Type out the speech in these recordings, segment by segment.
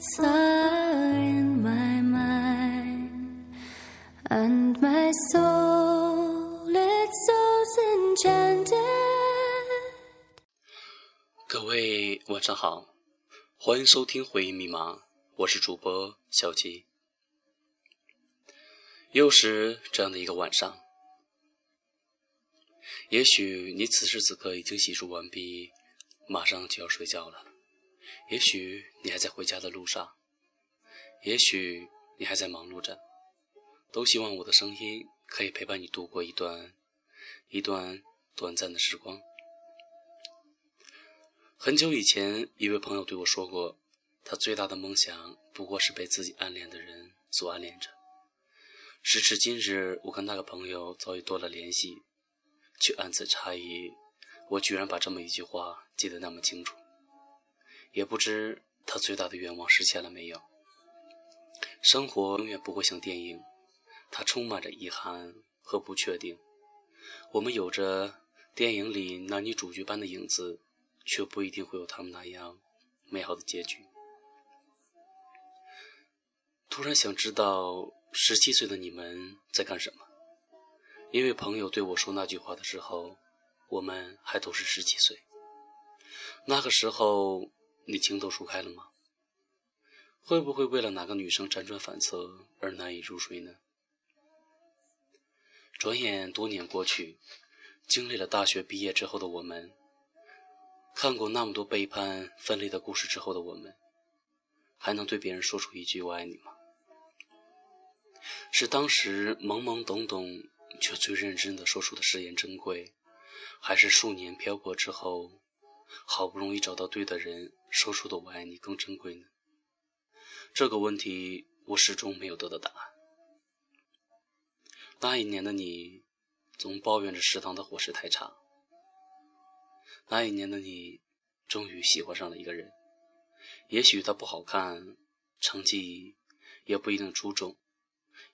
thoughts are in my mind, and my soul it's so enchanted. 各位晚上好，欢迎收听回忆密码，我是主播小吉。又是这样的一个晚上，也许你此时此刻已经洗漱完毕，马上就要睡觉了；也许你还在回家的路上；也许你还在忙碌着。都希望我的声音可以陪伴你度过一段一段短暂的时光。很久以前，一位朋友对我说过，他最大的梦想不过是被自己暗恋的人所暗恋着。时至今日，我跟那个朋友早已多了联系，却暗自诧异，我居然把这么一句话记得那么清楚。也不知他最大的愿望实现了没有。生活永远不会像电影，它充满着遗憾和不确定。我们有着电影里男女主角般的影子，却不一定会有他们那样美好的结局。突然想知道。十七岁的你们在干什么？因为朋友对我说那句话的时候，我们还都是十七岁。那个时候，你情窦初开了吗？会不会为了哪个女生辗转反侧而难以入睡呢？转眼多年过去，经历了大学毕业之后的我们，看过那么多背叛、分离的故事之后的我们，还能对别人说出一句“我爱你”吗？是当时懵懵懂懂却最认真的说出的誓言珍贵，还是数年漂泊之后，好不容易找到对的人说出的“我爱你”更珍贵呢？这个问题我始终没有得到答案。那一年的你，总抱怨着食堂的伙食太差。那一年的你，终于喜欢上了一个人，也许他不好看，成绩也不一定出众。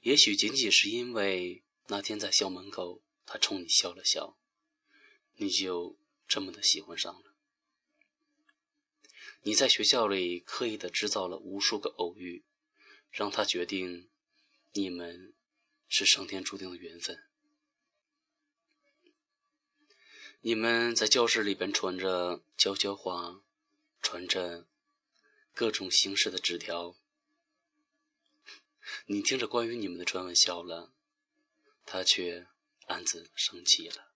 也许仅仅是因为那天在校门口，他冲你笑了笑，你就这么的喜欢上了。你在学校里刻意的制造了无数个偶遇，让他决定你们是上天注定的缘分。你们在教室里边传着悄悄话，传着各种形式的纸条。你听着关于你们的传闻笑了，他却暗自生气了。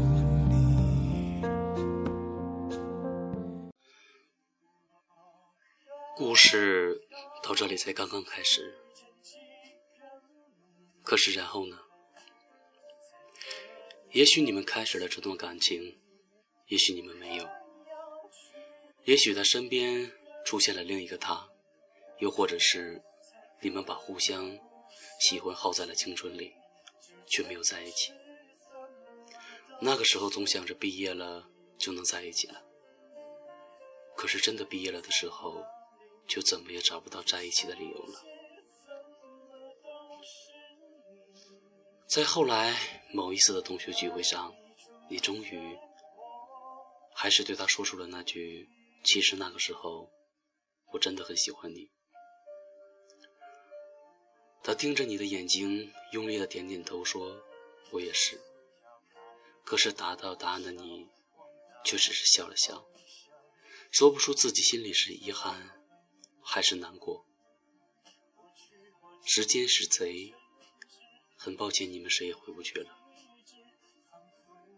才刚刚开始，可是然后呢？也许你们开始了这段感情，也许你们没有。也许他身边出现了另一个他，又或者是你们把互相喜欢耗在了青春里，却没有在一起。那个时候总想着毕业了就能在一起了，可是真的毕业了的时候，就怎么也找不到在一起的理由了。在后来某一次的同学聚会上，你终于还是对他说出了那句：“其实那个时候，我真的很喜欢你。”他盯着你的眼睛，用力的点点头，说：“我也是。”可是达到答案的你，却只是笑了笑，说不出自己心里是遗憾，还是难过。时间是贼，很抱歉，你们谁也回不去了。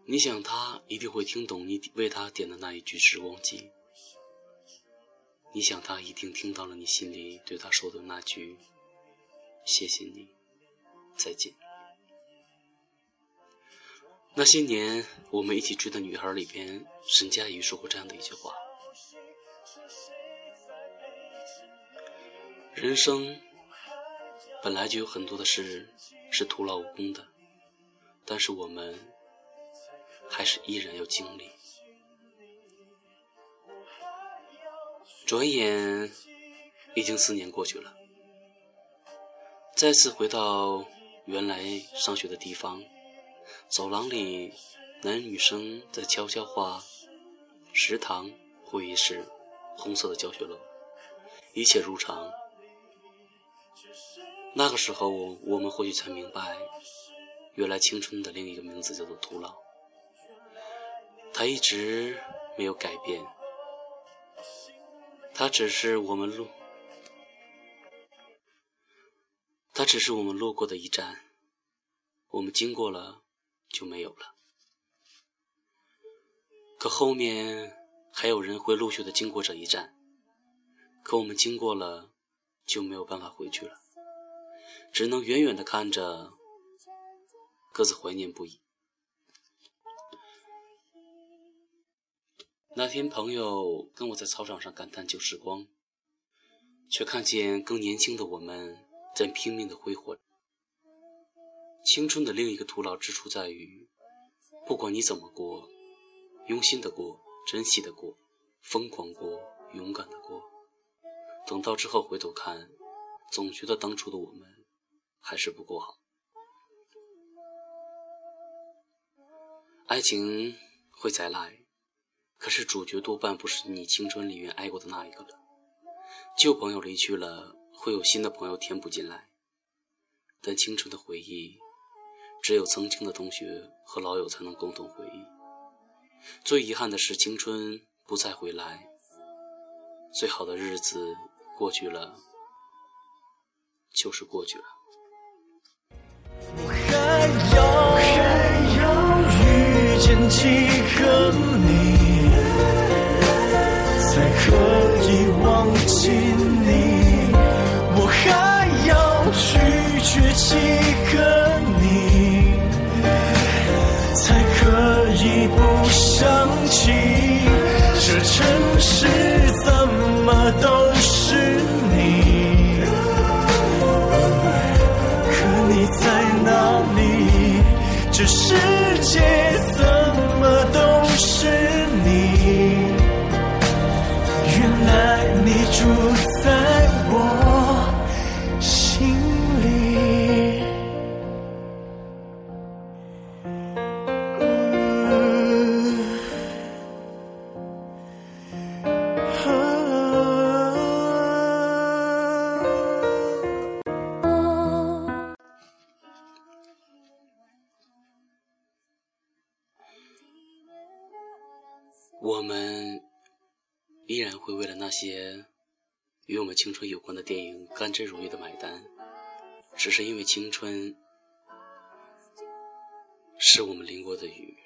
你想他一定会听懂你为他点的那一句时光机，你想他一定听到了你心里对他说的那句。谢谢你，再见。那些年我们一起追的女孩里边，沈佳宜说过这样的一句话：人生本来就有很多的事是徒劳无功的，但是我们还是依然要经历。转眼已经四年过去了。再次回到原来上学的地方，走廊里男女生在悄悄话，食堂、会议室、红色的教学楼，一切如常。那个时候，我们或许才明白，原来青春的另一个名字叫做徒劳。它一直没有改变，它只是我们路。它只是我们路过的一站，我们经过了就没有了。可后面还有人会陆续的经过这一站，可我们经过了就没有办法回去了，只能远远的看着，各自怀念不已。那天朋友跟我在操场上感叹旧时光，却看见更年轻的我们。在拼命的挥霍。青春的另一个徒劳之处在于，不管你怎么过，用心的过，珍惜的过，疯狂过，勇敢的过，等到之后回头看，总觉得当初的我们还是不够好。爱情会再来，可是主角多半不是你青春里面爱过的那一个了。旧朋友离去了。会有新的朋友填补进来，但青春的回忆，只有曾经的同学和老友才能共同回忆。最遗憾的是，青春不再回来，最好的日子过去了，就是过去了。我还要还要遇见几个你，才可以忘记你。我还要拒绝几个你，才可以不想起这城市些与我们青春有关的电影甘之如饴的买单，只是因为青春是我们淋过的雨，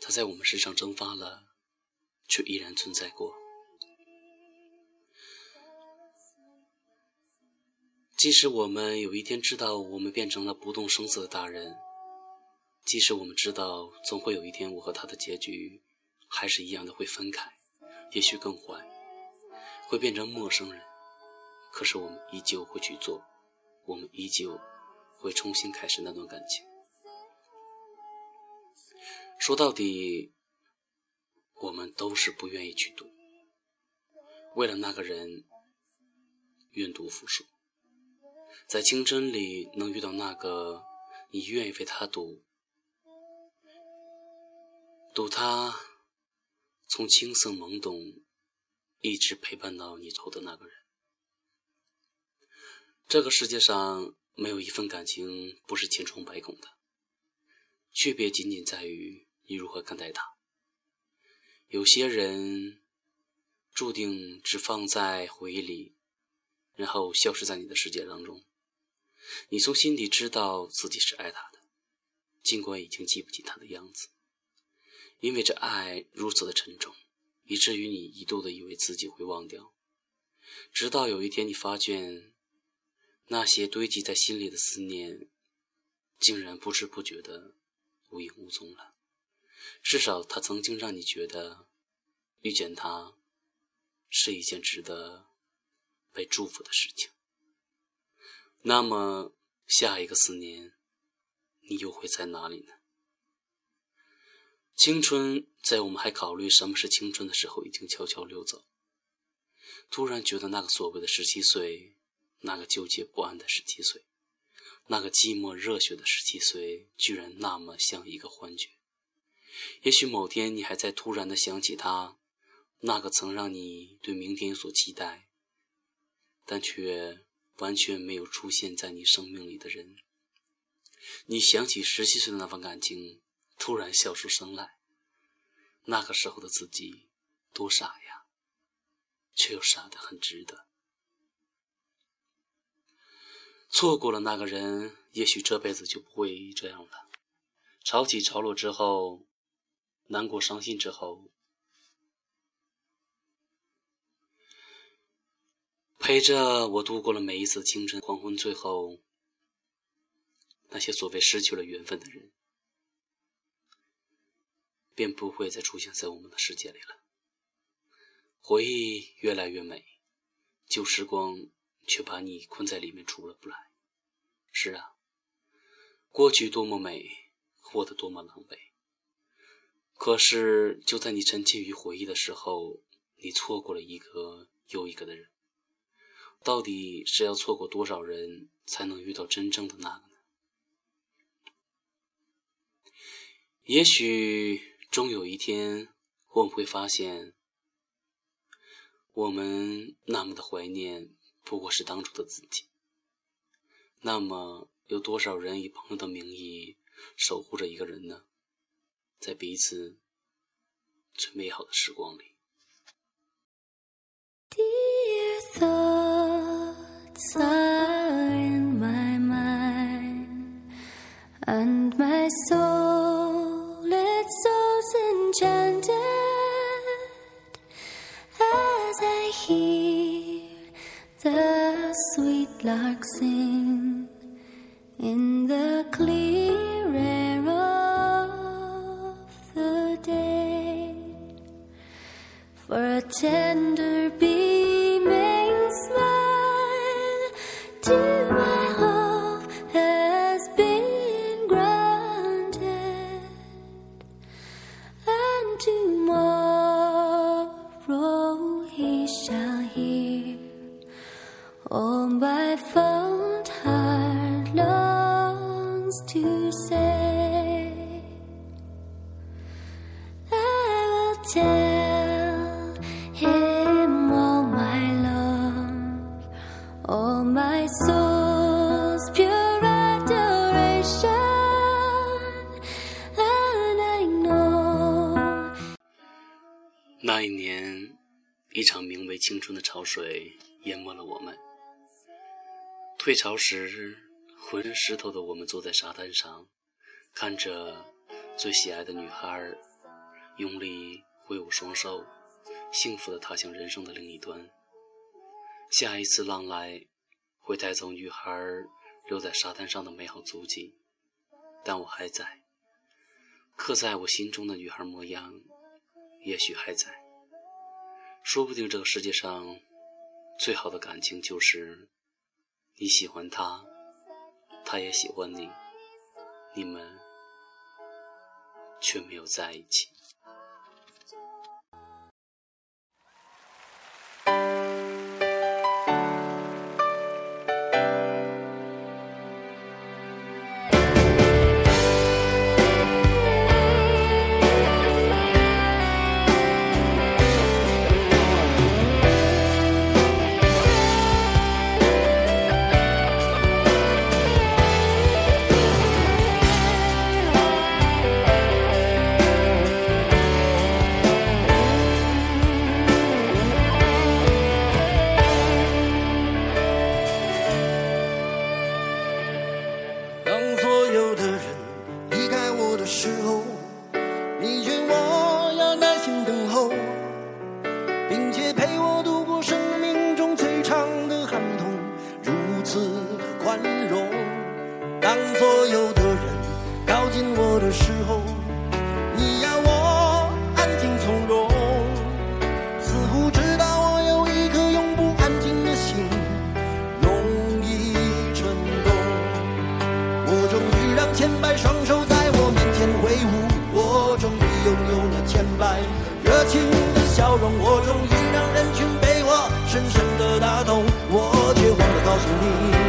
它在我们身上蒸发了，却依然存在过。即使我们有一天知道我们变成了不动声色的大人，即使我们知道总会有一天我和他的结局。还是一样的会分开，也许更坏，会变成陌生人。可是我们依旧会去做，我们依旧会重新开始那段感情。说到底，我们都是不愿意去赌，为了那个人，愿赌服输。在青春里能遇到那个你愿意为他赌，赌他从青涩懵懂一直陪伴到你走的那个人。这个世界上没有一份感情不是千疮百孔的，区别仅仅在于你如何看待他。有些人注定只放在回忆里，然后消失在你的世界当中。你从心底知道自己是爱他的，尽管已经记不起他的样子，因为这爱如此的沉重，以至于你一度的以为自己会忘掉，直到有一天你发现，那些堆积在心里的思念，竟然不知不觉的无影无踪了。至少他曾经让你觉得，遇见他是一件值得被祝福的事情。那么，下一个思念，你又会在哪里呢？青春在我们还考虑什么是青春的时候，已经悄悄溜走。突然觉得那个所谓的十七岁，那个纠结不安的十七岁，那个寂寞热血的十七岁，居然那么像一个幻觉。也许某天你还在突然的想起他，那个曾让你对明天有所期待，但却。完全没有出现在你生命里的人，你想起十七岁的那份感情，突然笑出声来。那个时候的自己多傻呀，却又傻得很值得。错过了那个人，也许这辈子就不会这样了。潮起潮落之后，难过伤心之后。陪着我度过了每一次清晨黄昏，最后，那些所谓失去了缘分的人，便不会再出现在我们的世界里了。回忆越来越美，旧时光却把你困在里面出了不来。是啊，过去多么美，活得多么狼狈。可是就在你沉浸于回忆的时候，你错过了一个又一个的人。到底是要错过多少人才能遇到真正的那个呢？也许终有一天，我们会发现，我们那么的怀念，不过是当初的自己。那么，有多少人以朋友的名义守护着一个人呢？在彼此最美好的时光里。Enchanted as I hear the sweet lark sing in the clear air of the day. For a tender 那一年，一场名为青春的潮水淹没了我们。退潮时，浑身湿透的我们坐在沙滩上，看着最喜爱的女孩用力挥舞双手，幸福的踏向人生的另一端。下一次浪来会带走女孩留在沙滩上的美好足迹，但我还在刻在我心中的女孩模样，也许还在。说不定这个世界上最好的感情就是你喜欢她，她也喜欢你，你们却没有在一起。热情的笑容我终于让人群被我深深的打动我却忘了告诉你。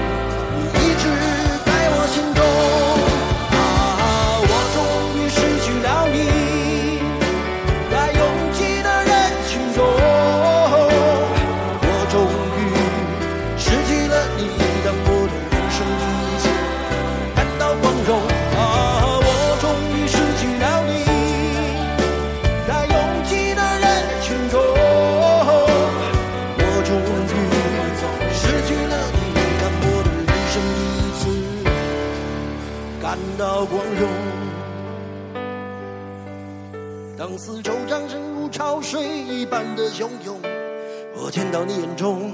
四周掌声如潮水一般的汹涌。我见到你眼中